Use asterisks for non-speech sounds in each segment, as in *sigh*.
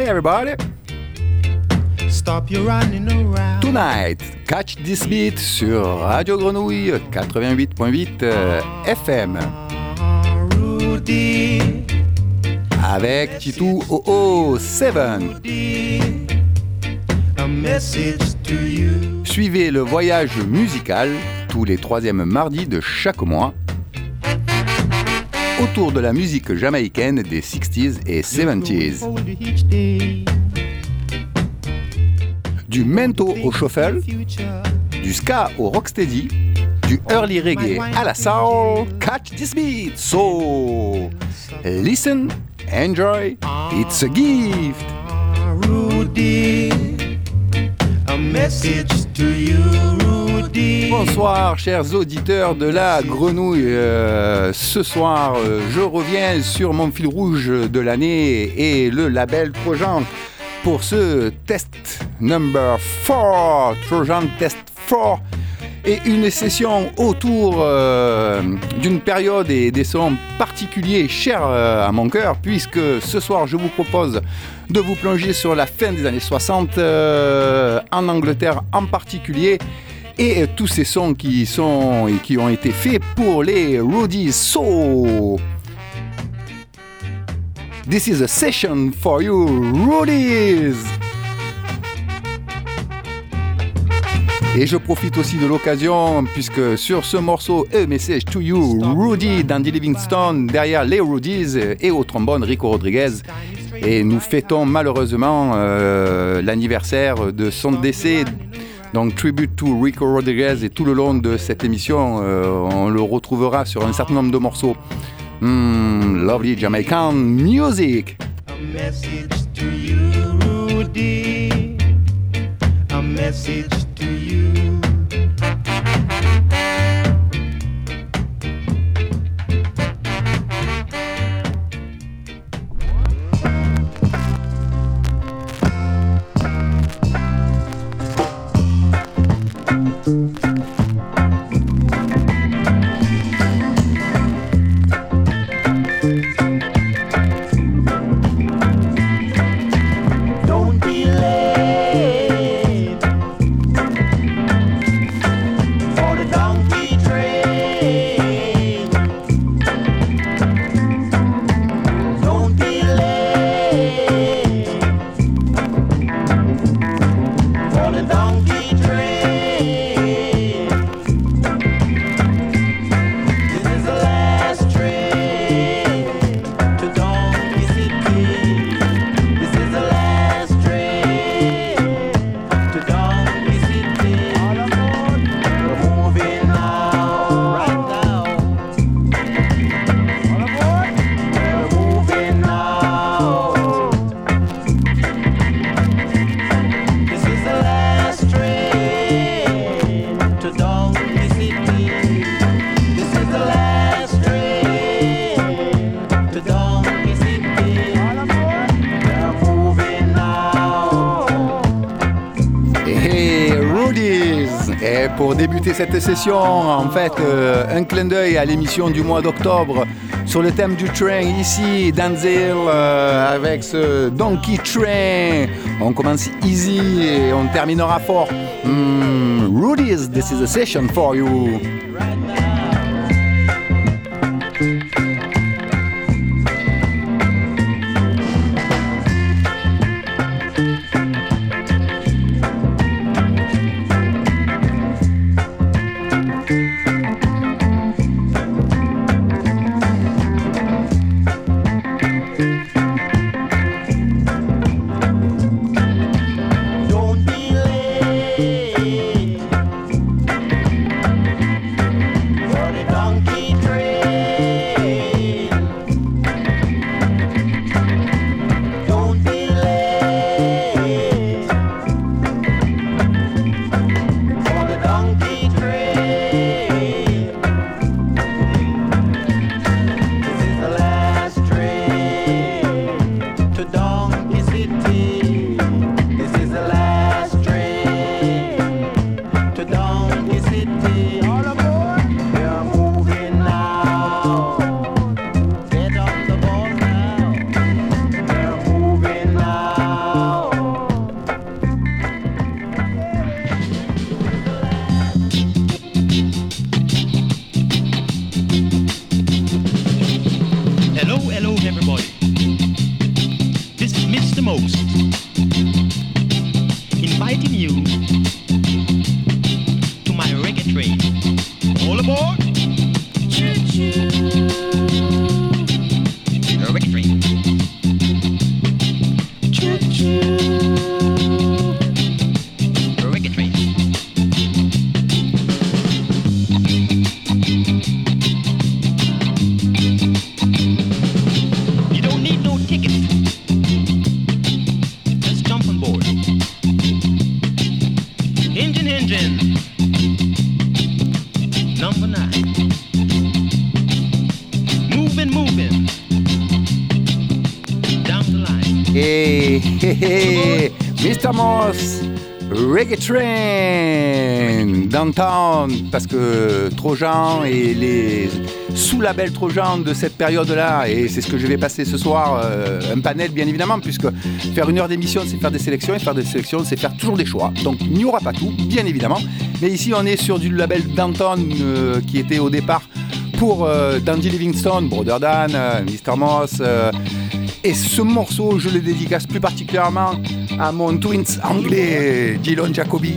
Hi everybody. Stop your running around. Tonight, catch this beat sur Radio Grenouille 88.8 euh, FM Rudy, avec Titou OO 7. a message to you. Suivez le voyage musical tous les troisièmes mardis de chaque mois autour de la musique jamaïcaine des 60s et 70s. Hold you each day. Du mento au shuffle, du ska au rocksteady, du early reggae à la soul. Catch this beat! So, listen, enjoy, it's a gift! Rudy, a message to you, Rudy. Bonsoir chers auditeurs de la grenouille. Euh, ce soir, euh, je reviens sur mon fil rouge de l'année et le label Trojan pour ce test number 4, Trojan Test 4 et une session autour euh, d'une période et des sons particuliers chers euh, à mon cœur, puisque ce soir je vous propose de vous plonger sur la fin des années 60 euh, en Angleterre en particulier et tous ces sons qui sont et qui ont été faits pour les Rudies. So, this is a session for you, Rudies. Et je profite aussi de l'occasion, puisque sur ce morceau, A Message to You, Rudy d'Andy Livingstone, derrière les Rudies et au trombone Rico Rodriguez. Et nous fêtons malheureusement euh, l'anniversaire de son décès. Donc, tribute to Rico Rodriguez, et tout le long de cette émission, euh, on le retrouvera sur un certain nombre de morceaux. Hmm, lovely Jamaican music. A message to you, Rudy. A message cette session, en fait, euh, un clin d'œil à l'émission du mois d'octobre sur le thème du train ici, Danzil, euh, avec ce Donkey Train. On commence easy et on terminera fort. Hmm, Rudies, this is a session for you. Take Train Downtown, parce que Trojan et les sous-labels Trojan de cette période-là, et c'est ce que je vais passer ce soir, euh, un panel bien évidemment, puisque faire une heure d'émission c'est faire des sélections, et faire des sélections c'est faire toujours des choix. Donc il n'y aura pas tout, bien évidemment, mais ici on est sur du label Downtown euh, qui était au départ pour euh, Dandy Livingston, Brother Dan, Mr. Moss, et ce morceau je le dédicace plus particulièrement à mon twins anglais, Dylan Jacobi.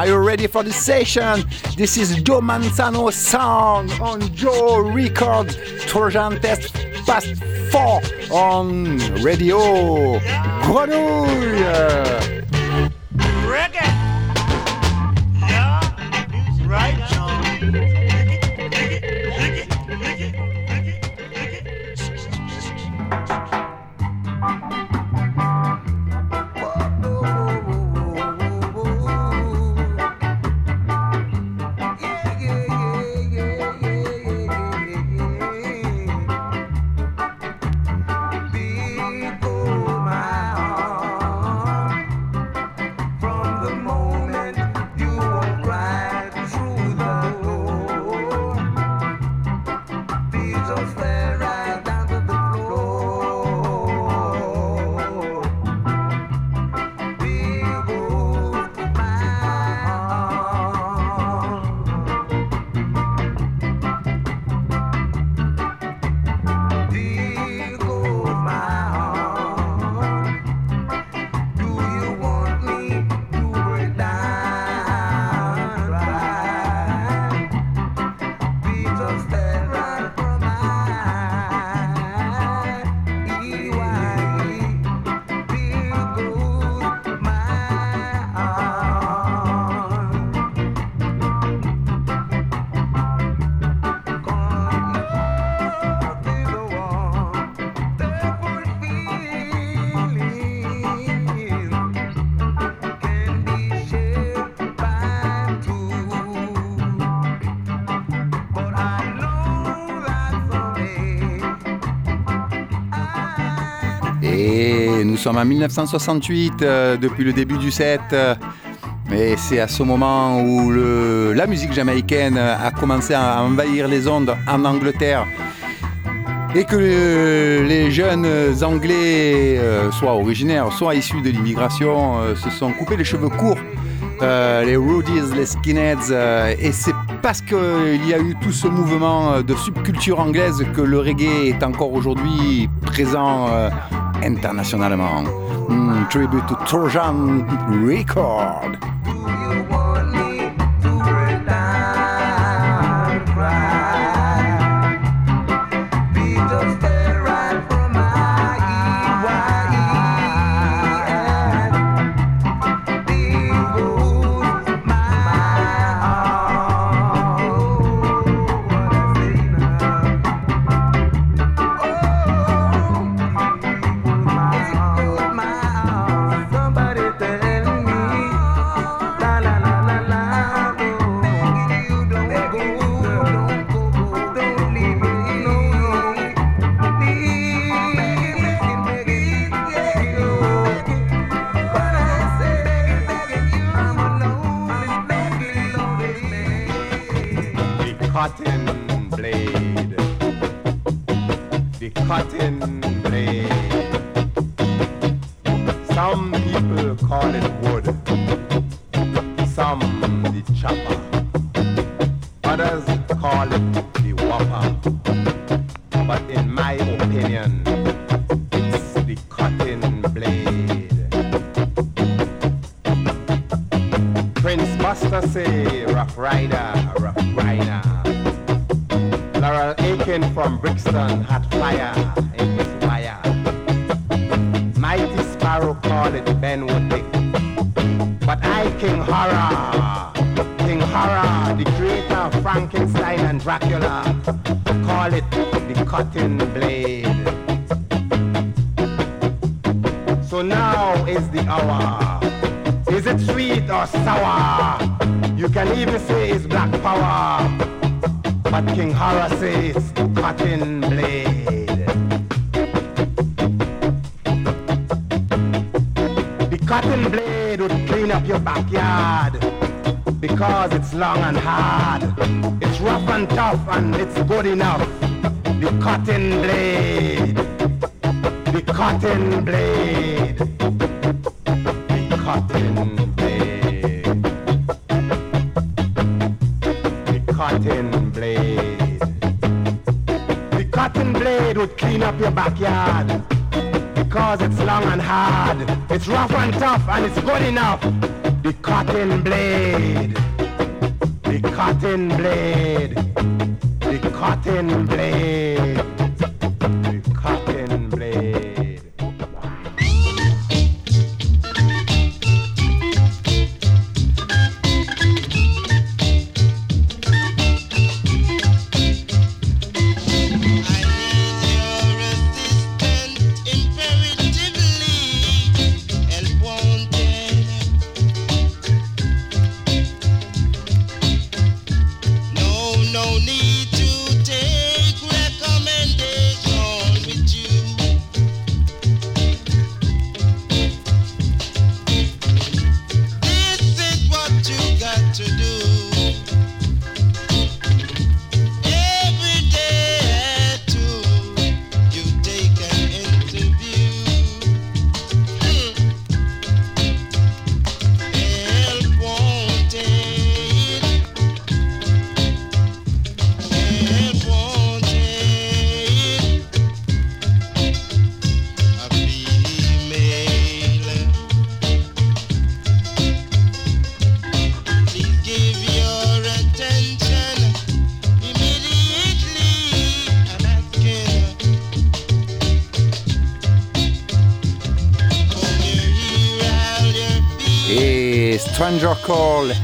Are you ready for the session? This is Joe Manzano sound on Joe Records. Trojan Test Past 4 on Radio Grenouille. Sommes en 1968, euh, depuis le début du set. euh, et c'est à ce moment où la musique jamaïcaine a commencé à envahir les ondes en Angleterre. Et que euh, les jeunes Anglais, soit originaires, soit issus de l'immigration, se sont coupés les cheveux courts. Les Rudies, les Skinheads. et c'est parce qu'il y a eu tout ce mouvement de subculture anglaise que le reggae est encore aujourd'hui présent internationalement. Hmm, tribute to Trojan Record. Cotton blade. The cotton blade. The cotton blade would clean up your backyard because it's long and hard. It's rough and tough and it's good enough. And hard. It's rough and tough and it's good enough.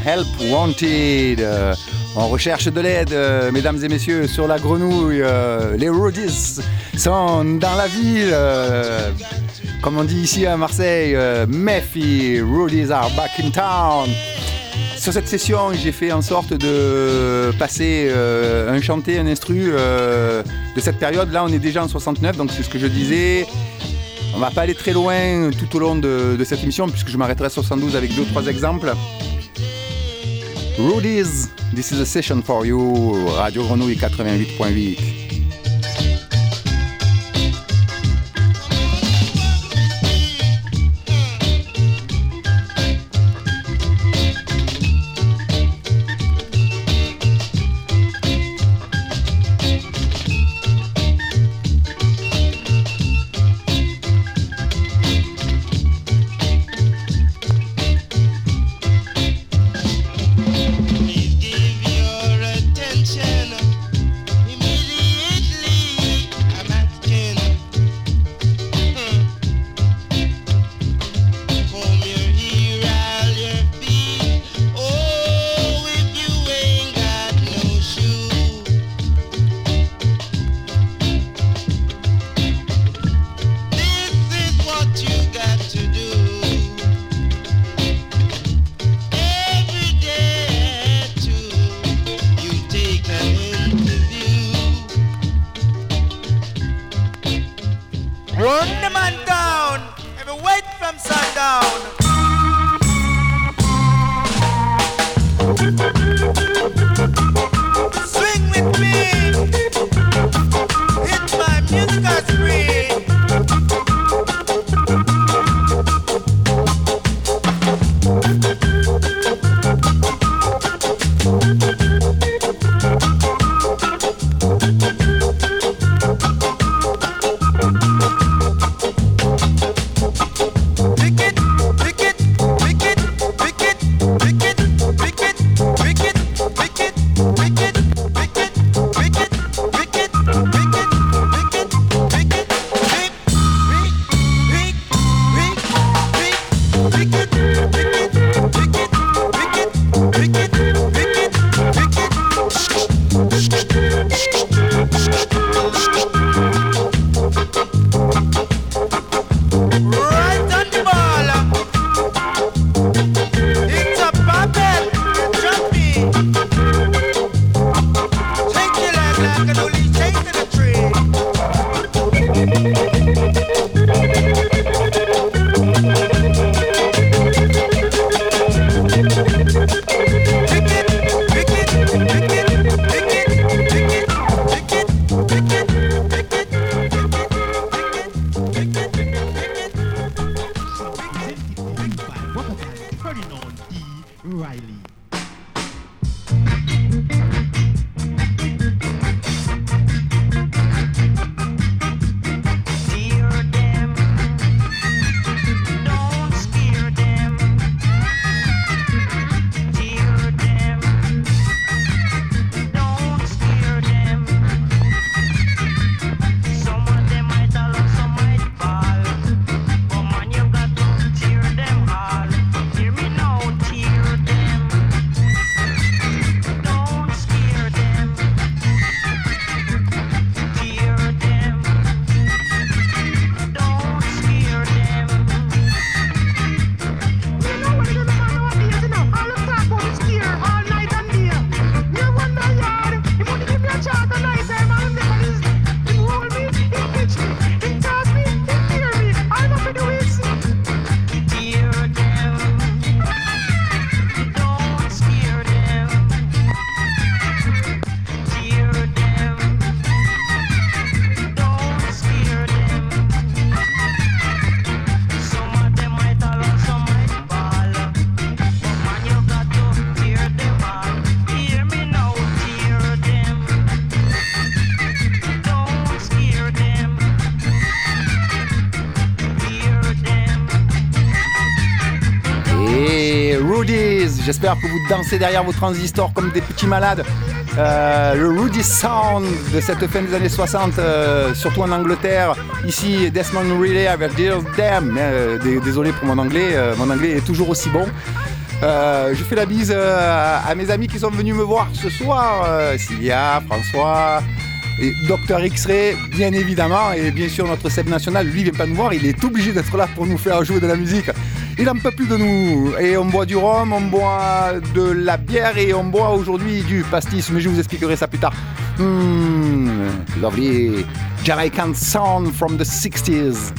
Help Wanted. Euh, on recherche de l'aide, euh, mesdames et messieurs, sur la grenouille. euh, les roadies sont dans la ville. euh, comme on dit ici à Marseille, euh, Mephi, roadies are back in town. Sur cette session, j'ai fait en sorte de passer euh, un chanté, un instru euh, de cette période. Là, on est déjà en 69, donc c'est ce que je disais. On va pas aller très loin tout au long de, cette émission puisque je m'arrêterai à 72 avec deux trois exemples. Rudy's, this is a session for you, Radio Grenouille 88.8. J'espère que vous dansez derrière vos transistors comme des petits malades. Euh, le Rudy Sound de cette fin des années 60, euh, surtout en Angleterre. Ici, Desmond Relay avec Dear Damn. Euh, dé- désolé pour mon anglais, mon anglais est toujours aussi bon. Je fais la bise à mes amis qui sont venus me voir ce soir. Sylvia, François, et Docteur X-Ray, bien évidemment. Et bien sûr, notre Seb National, lui, vient pas nous voir. Il est obligé d'être là pour nous faire jouer de la musique. Il n'en peut plus de nous. Et on boit du rhum, on boit de la bière et on boit aujourd'hui du pastis. Mais je vous expliquerai ça plus tard. Hmm, lovely Jamaican sound from the 60s.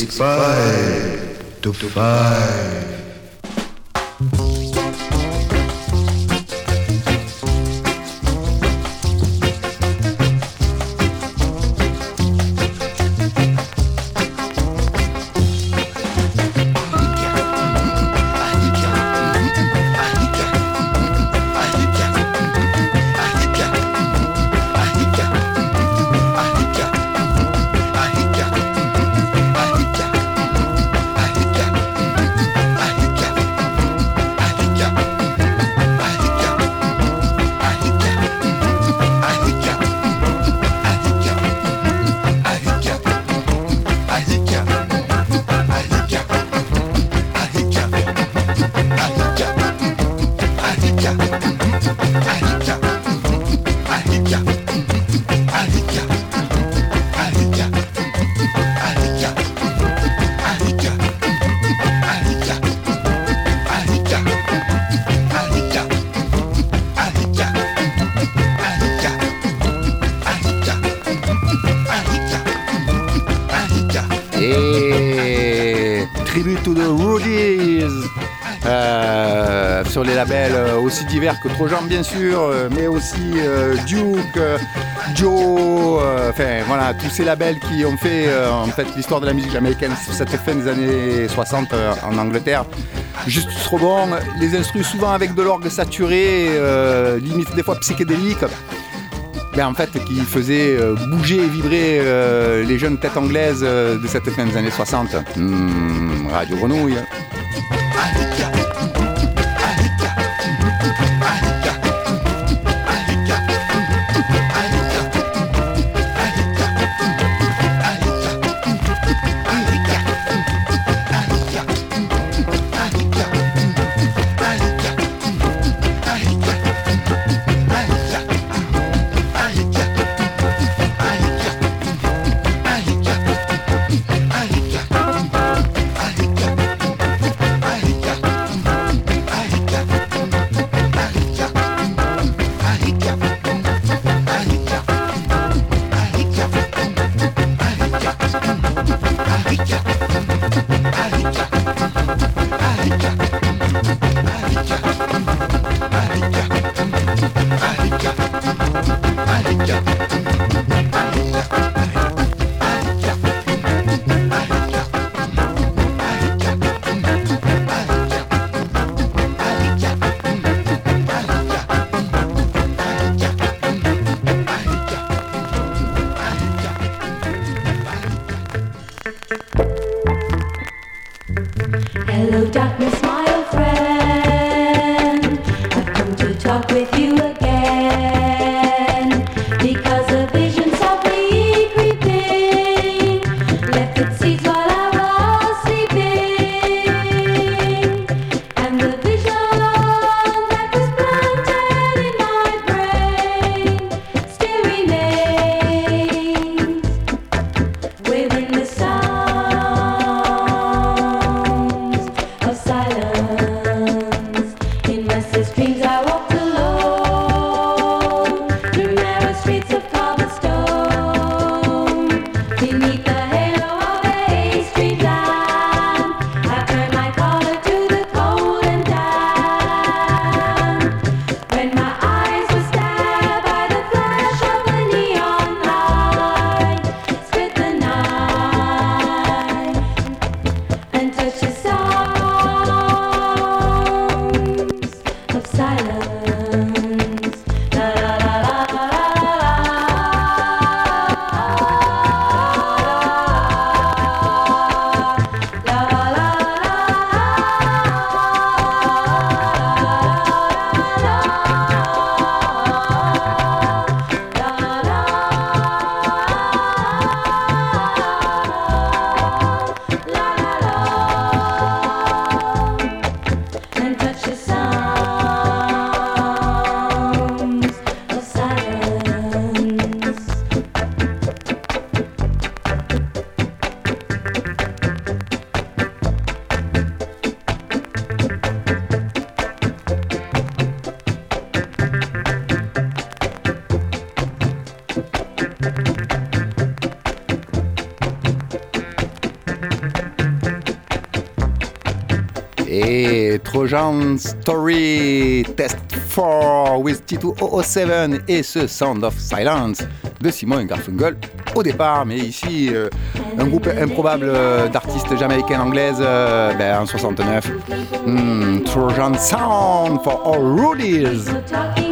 It's five to five. Sur les labels euh, aussi divers que Trojan bien sûr, euh, mais aussi euh, Duke, Joe, enfin voilà, tous ces labels qui ont fait en fait l'histoire de la musique jamaïcaine sur cette fin des années 60 euh, en Angleterre. Juste trop bon, les instruments souvent avec de l'orgue saturé, limite des fois psychédélique ben, en fait, qui faisait bouger et vibrer les jeunes têtes anglaises de cette fin des années 60. Hmm, Radio Grenouille. Trojan Story Test 4 with T207 et ce Sound of Silence de Simon Garfunkel au départ, mais ici euh, un groupe improbable d'artistes jamaïcaines anglaises euh, ben, en 69. Hmm, Trojan Sound for all Rudies.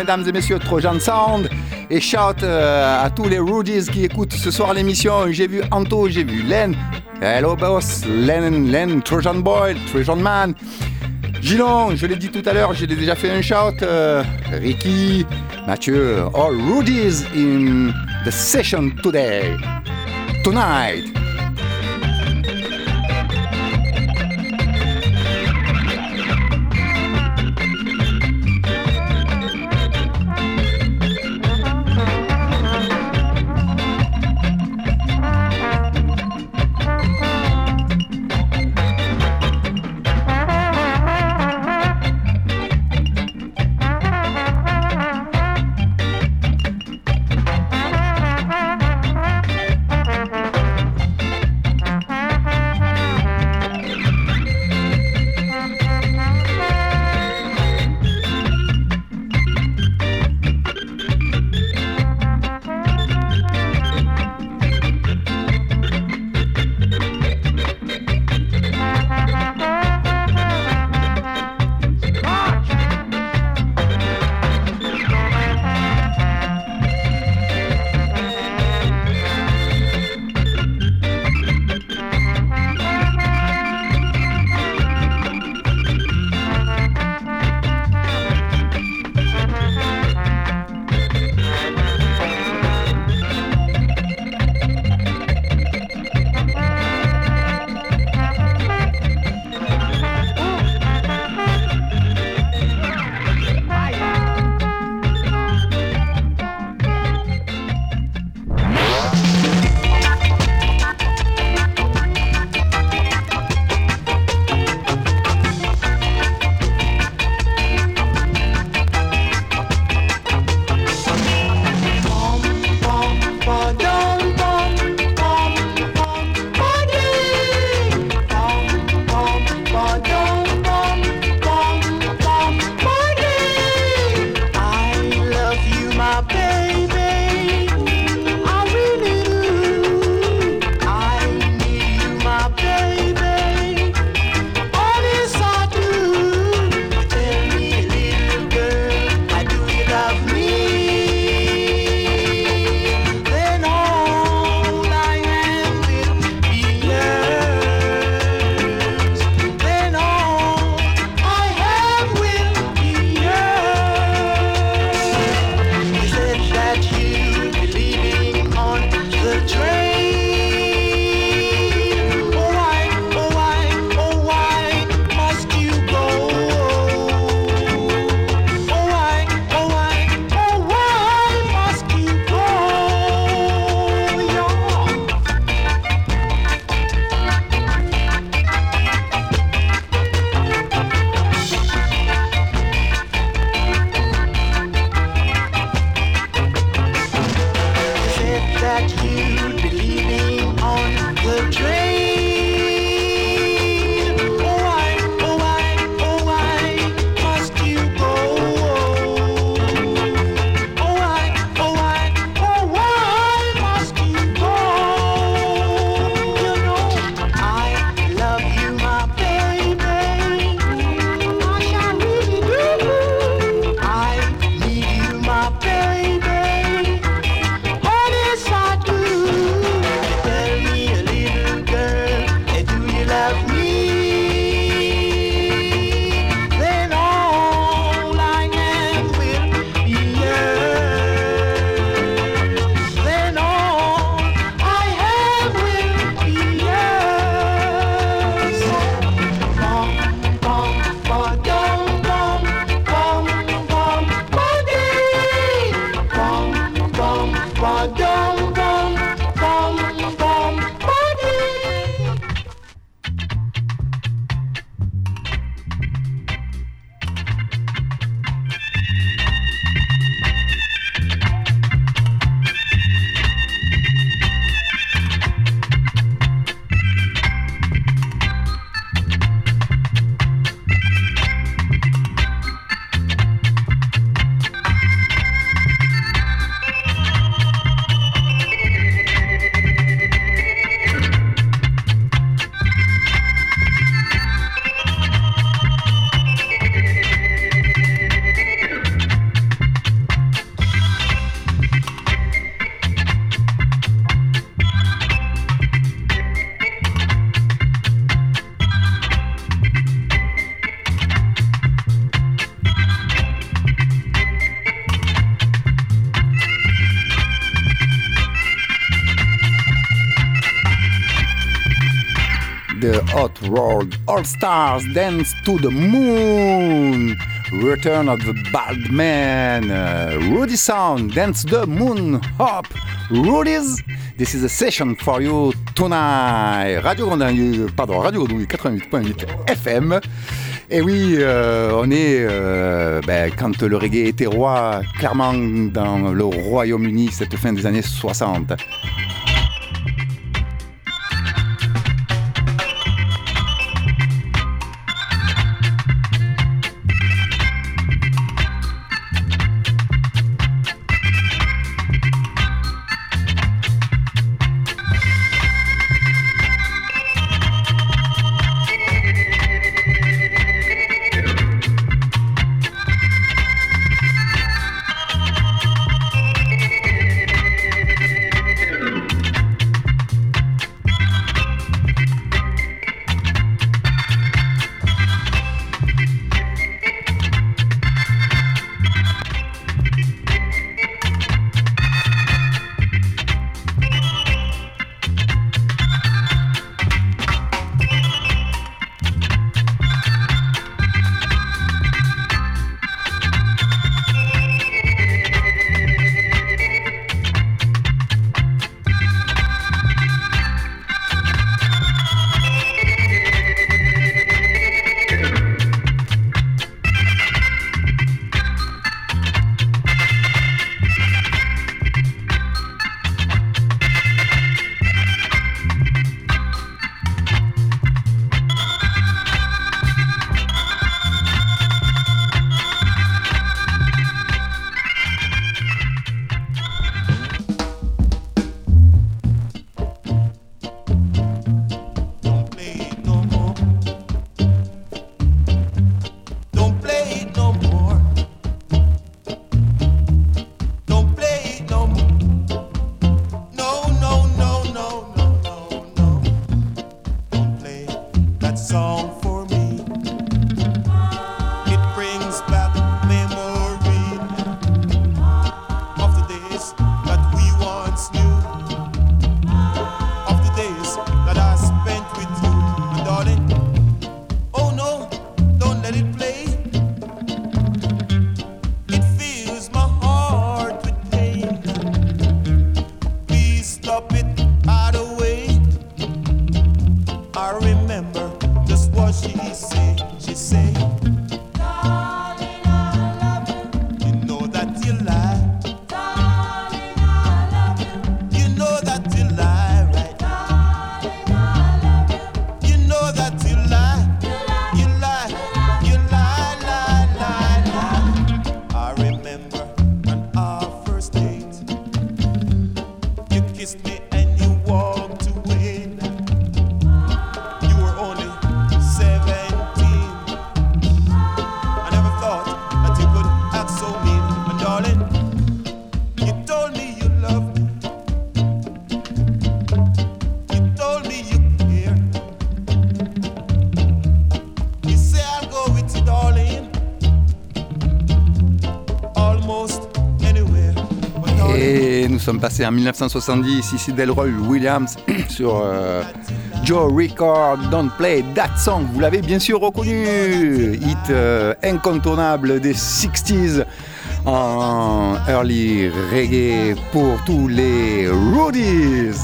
Mesdames et messieurs, Trojan Sound. Et shout euh, à tous les Rudies qui écoutent ce soir l'émission. J'ai vu Anto, j'ai vu Len. Hello boss, Len, Len, Trojan Boy, Trojan Man. Gilon, je l'ai dit tout à l'heure, j'ai déjà fait un shout. euh, Ricky, Mathieu, all Rudies in the session today. Tonight. World All Stars Dance to the Moon, Return of the Bald Man, uh, Rudy Sound Dance the Moon Hop, Rudy's. This is a session for you tonight. Radio Grenouille, Radio Grenouille 88.8 FM. Et oui, euh, on est euh, ben, quand le reggae était roi, clairement dans le Royaume-Uni, cette fin des années 60. Nous sommes passés en 1970, ici Delroy Williams *coughs* sur euh, Joe Record, Don't Play That Song. Vous l'avez bien sûr reconnu, hit euh, incontournable des 60s en early reggae pour tous les roadies.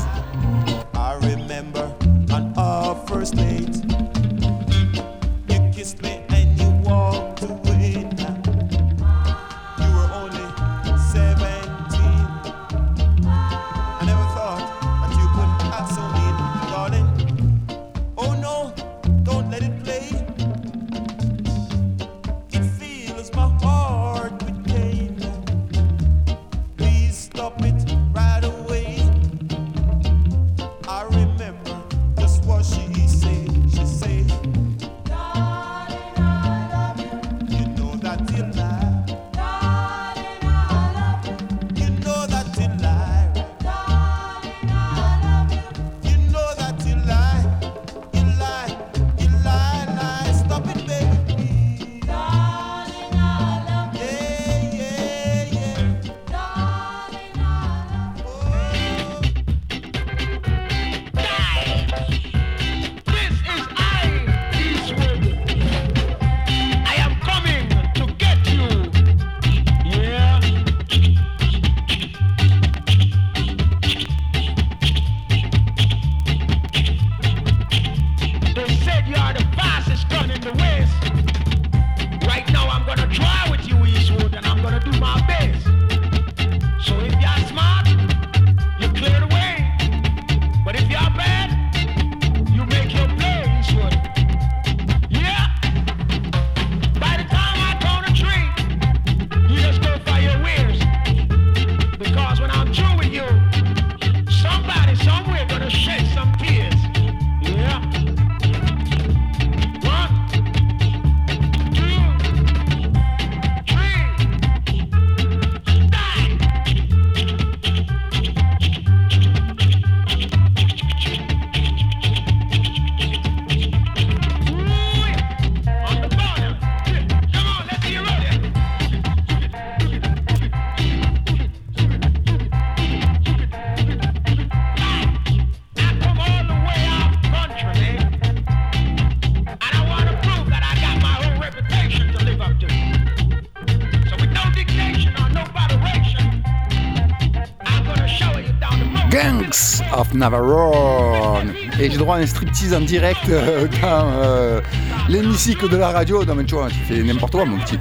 Navarro. Et j'ai droit à un striptease en direct euh, dans euh, l'hémicycle de la radio. Non mais tu vois, tu fais n'importe quoi mon petit.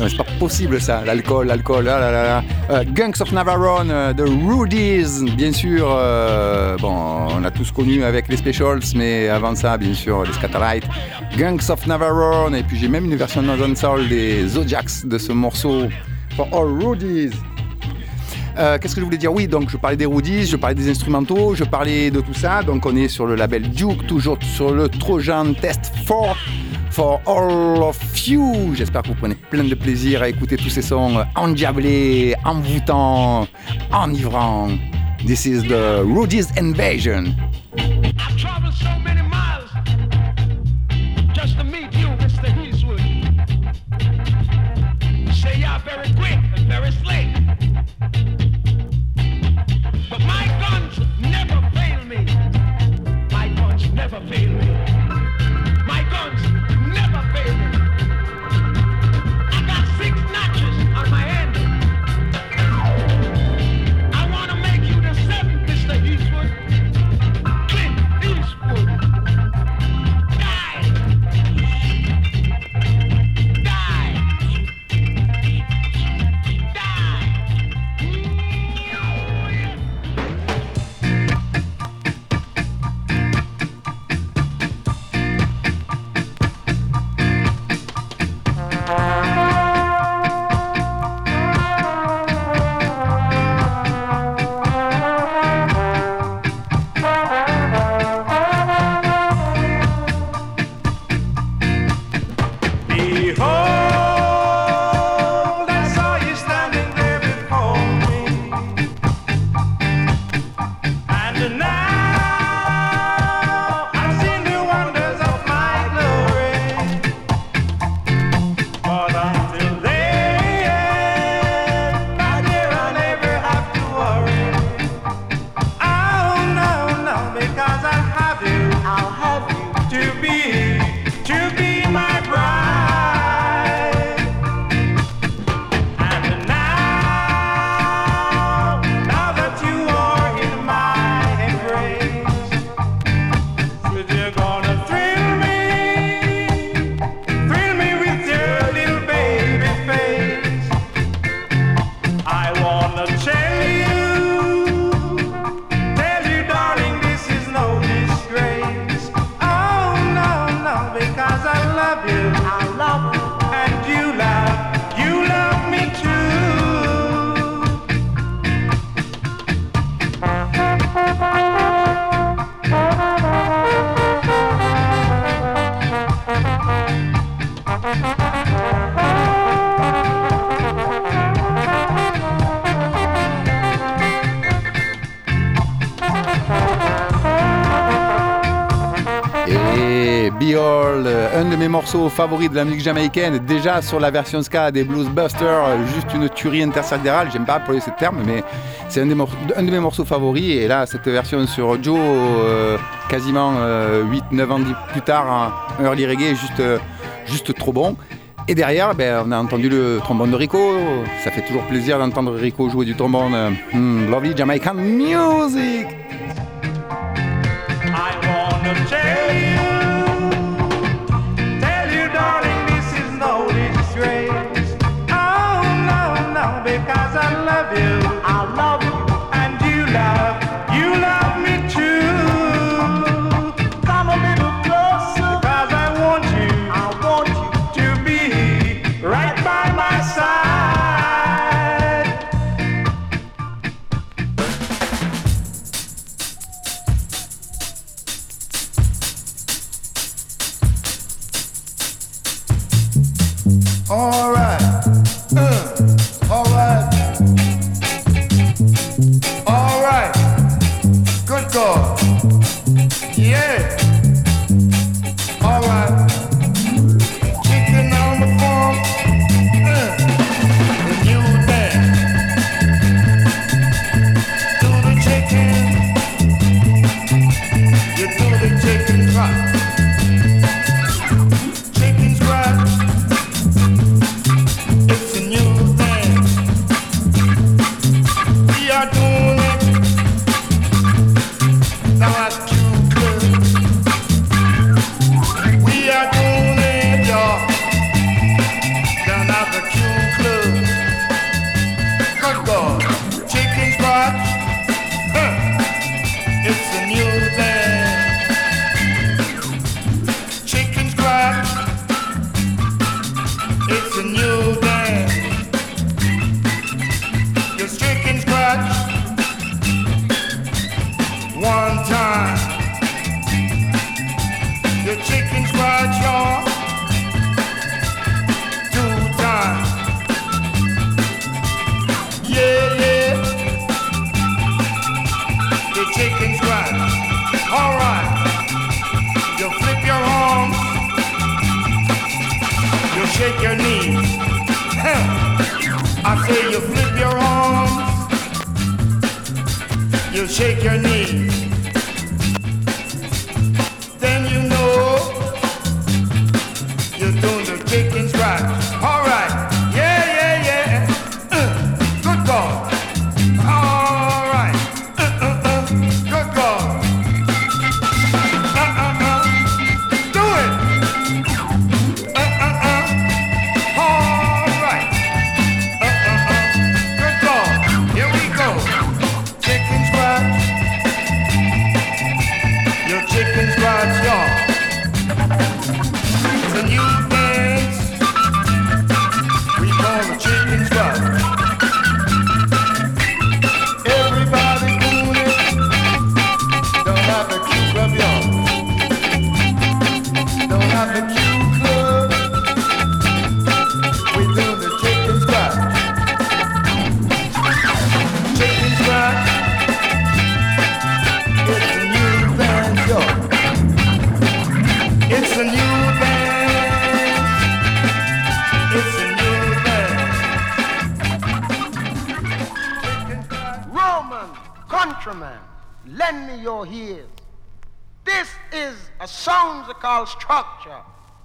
Non, C'est pas possible ça, l'alcool, l'alcool, là là là. Euh, Gangs of Navarone, euh, The Rudies, bien sûr. euh, bon, on a tous connu avec les Specials, mais avant ça, bien sûr, les Scatterlight. Gangs of Navarone, et puis j'ai même une version dancehall des Zodiacs de ce morceau. For All Rudies. Euh, Qu'est-ce que je voulais dire? Oui, donc je parlais des Rudies, je parlais des instrumentaux, je parlais de tout ça. Donc on est sur le label Duke, toujours sur le Trojan Test 4 for all of you. J'espère que vous prenez plein de plaisir à écouter tous ces sons endiablés, envoûtants, enivrants. This is the Rudies Invasion. Morceaux favoris de la musique jamaïcaine, déjà sur la version ska des Bluesbusters, juste une tuerie intersidérale, j'aime pas employer ce terme, mais c'est un, de mes morceaux favoris. Et là, cette version sur Joe, euh, quasiment 8-9 ans plus tard, un early reggae, juste, euh, juste trop bon. Et derrière, ben, on a entendu le trombone de Rico. Ça fait toujours plaisir d'entendre Rico jouer du trombone. Hmm, lovely Jamaican music!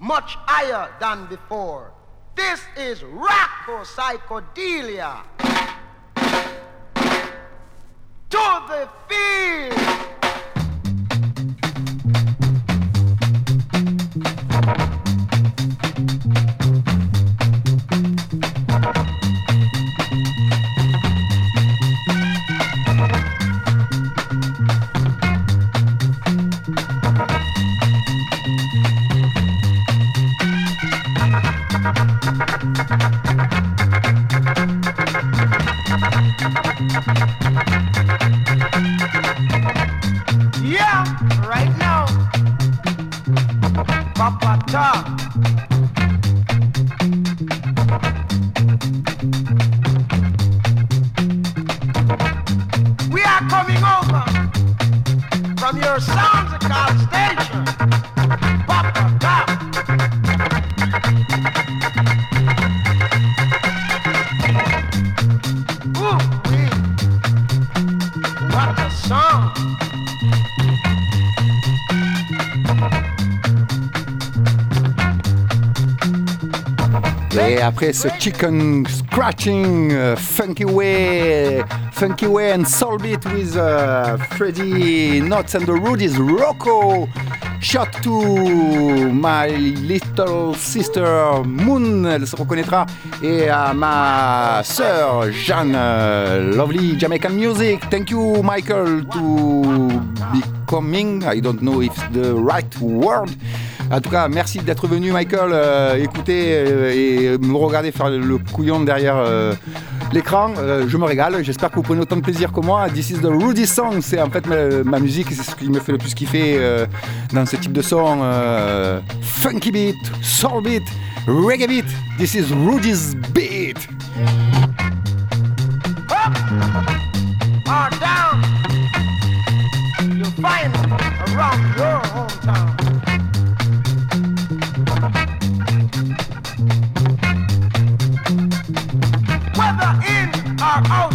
Much higher than before. This is Rocco psychedelia. To the field. Papa Cha. Après ce chicken scratching, uh, funky way, funky way and soul beat with uh, Freddy Nuts and the Rudies, Rocco. Shot to my little sister Moon, elle se reconnaîtra, et à ma sœur Jeanne, uh, lovely Jamaican music. Thank you, Michael, to be coming. I don't know if the right word. En tout cas, merci d'être venu, Michael, euh, écouter euh, et me regarder faire le couillon derrière euh, l'écran. Je me régale. J'espère que vous prenez autant de plaisir que moi. This is the Rudy Song. C'est en fait ma, musique. C'est ce qui me fait le plus kiffer dans ce type de son. funky beat, soul beat, reggae beat. This is Rudy's beat.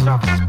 Or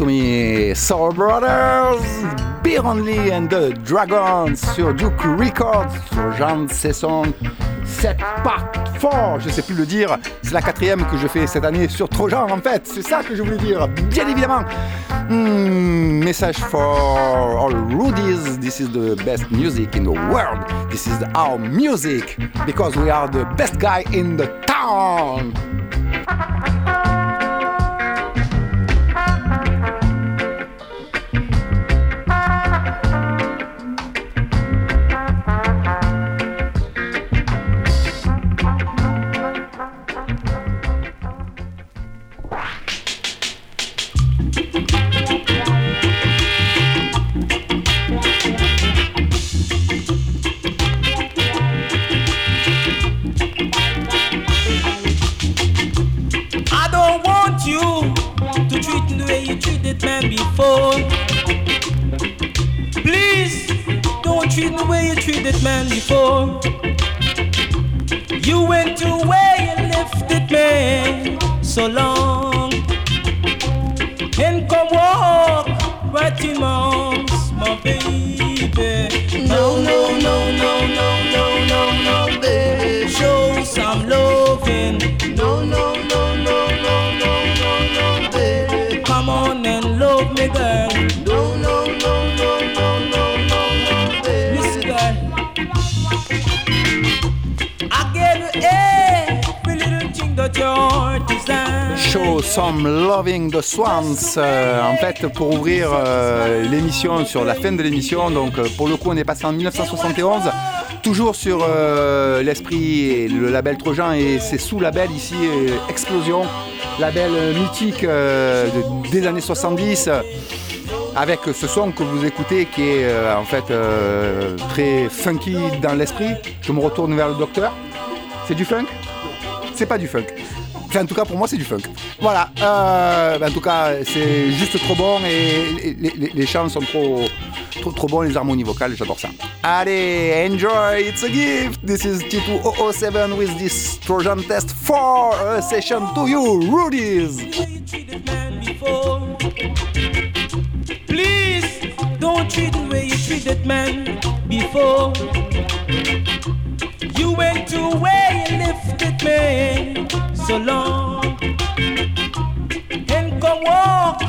To Me, Soul Brothers, Beer Only and the Dragons sur Duke Records, sur Jean Sesson. 7 Part 4, je sais plus le dire, c'est la quatrième que je fais cette année sur Trojan en fait, c'est ça que je voulais dire, bien évidemment. Hmm, message for all Rudies, this is the best music in the world, this is our music, because we are the best guy in the town. Treated man before. You went away and left it man so long. And come walk right in my arms, my baby. Some Loving the Swans. Euh, en fait, pour ouvrir euh, l'émission, sur la fin de l'émission, donc euh, pour le coup, on est passé en 1971. Toujours sur l'esprit et le label Trojan et ses sous-labels ici, Explosion, label mythique de- des années 70. euh, avec ce son que vous écoutez qui est en fait très funky dans l'esprit. Je me retourne vers le docteur. C'est du funk? C'est pas du funk. Enfin, en tout cas, pour moi, c'est du funk. Voilà. euh, ben, en tout cas, c'est juste trop bon et les, chants sont trop, trop, trop bons, les harmonies vocales, j'adore ça. Allez, enjoy, it's a gift. This is T2007 with this Trojan test for a session to you, before. Please don't treat the way you treated man before. You went away and it man so long. And come walk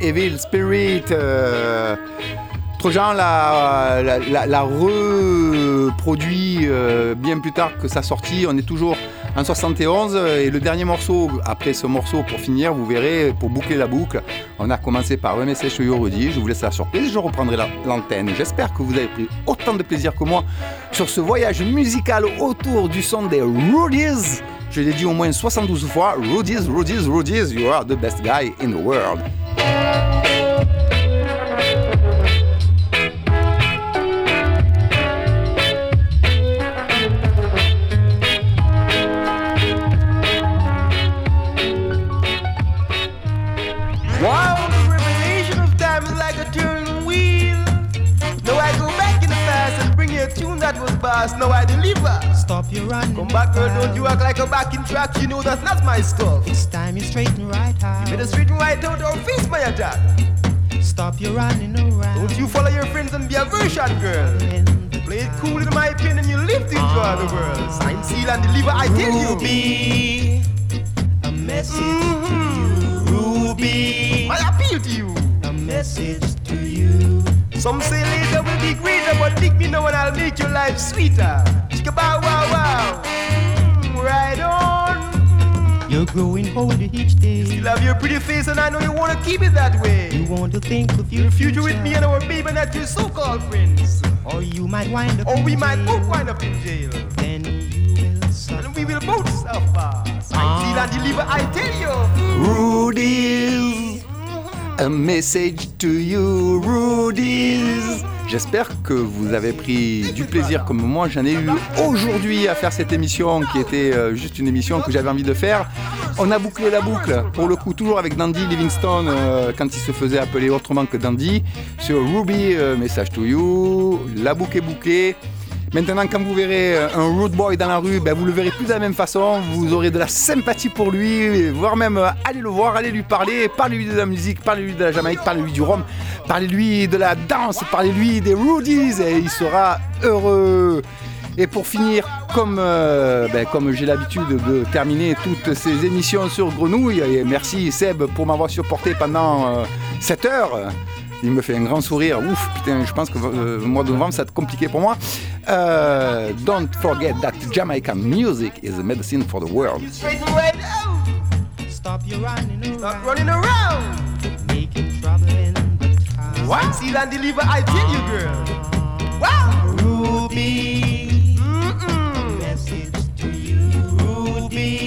Evil Spirit. euh, Trojan l'a, reproduit euh, bien plus tard que sa sortie. On est toujours en 71 et le dernier morceau, après ce morceau pour finir, vous verrez, pour boucler la boucle, on a commencé par un message sur. Je vous laisse la surprise, je reprendrai la- l'antenne. J'espère que vous avez pris autant de plaisir que moi sur ce voyage musical autour du son des Rudies. Je l'ai dit au moins 72 fois, Rudies, Rudies, Rudies, you are the best guy in the world. Stop your running. Come back, girl, don't you act like a backing track. You know that's not my stuff. It's time you straighten right out. Better straighten right out or face my attack. Stop your running around. Don't you follow your friends and be a version girl. Play it cool in my opinion, you live to enjoy the ah. world. Sign, seal, and deliver, I tell you. Ruby, a message to mm-hmm. you. Ruby, I appeal to you. a message to you. Some say later will be greater, but dig me now and I'll make your life sweeter. Chicka bow wow wow. Mm, right on. You're growing older each day. You love your pretty face and I know you wanna keep it that way. You want to think of your Your future with me and our baby, not your so-called friends. Or you might wind up Or we might jail. both wind up in jail. Then you will suffer. And we will both suffer. Sign, seal, and deliver, I tell you. Rudies, a message to you, Rudies. J'espère que vous avez pris du plaisir comme moi j'en ai eu aujourd'hui à faire cette émission qui était euh, juste une émission que j'avais envie de faire. On a bouclé la boucle, pour le coup toujours avec Dandy Livingstone euh, quand il se faisait appeler autrement que Dandy. Sur Ruby, euh, message to you, la boucle est bouclée. Maintenant, quand vous verrez euh, un rude boy dans la rue, ben, vous le verrez plus de la même façon. Vous aurez de la sympathie pour lui, voire même euh, allez le voir, allez lui parler, parlez-lui de la musique, parlez-lui de la Jamaïque, parlez-lui du rhum, parlez-lui de la danse, parlez-lui des rudies et il sera heureux. Et pour finir, comme, euh, ben, comme j'ai l'habitude de terminer toutes ces émissions sur Grenouille, et merci Seb pour m'avoir supporté pendant 7 heures. Il me fait un grand sourire. Ouf, putain, je pense que le mois de novembre, ça va être compliqué pour moi. Euh, don't forget that Jamaican music is a medicine for the world. Stop your running around. running around. Making trouble in the town. Once heal and deliver, I tell you, girl. Wow. Ruby. Mm -mm. Message to you, Ruby.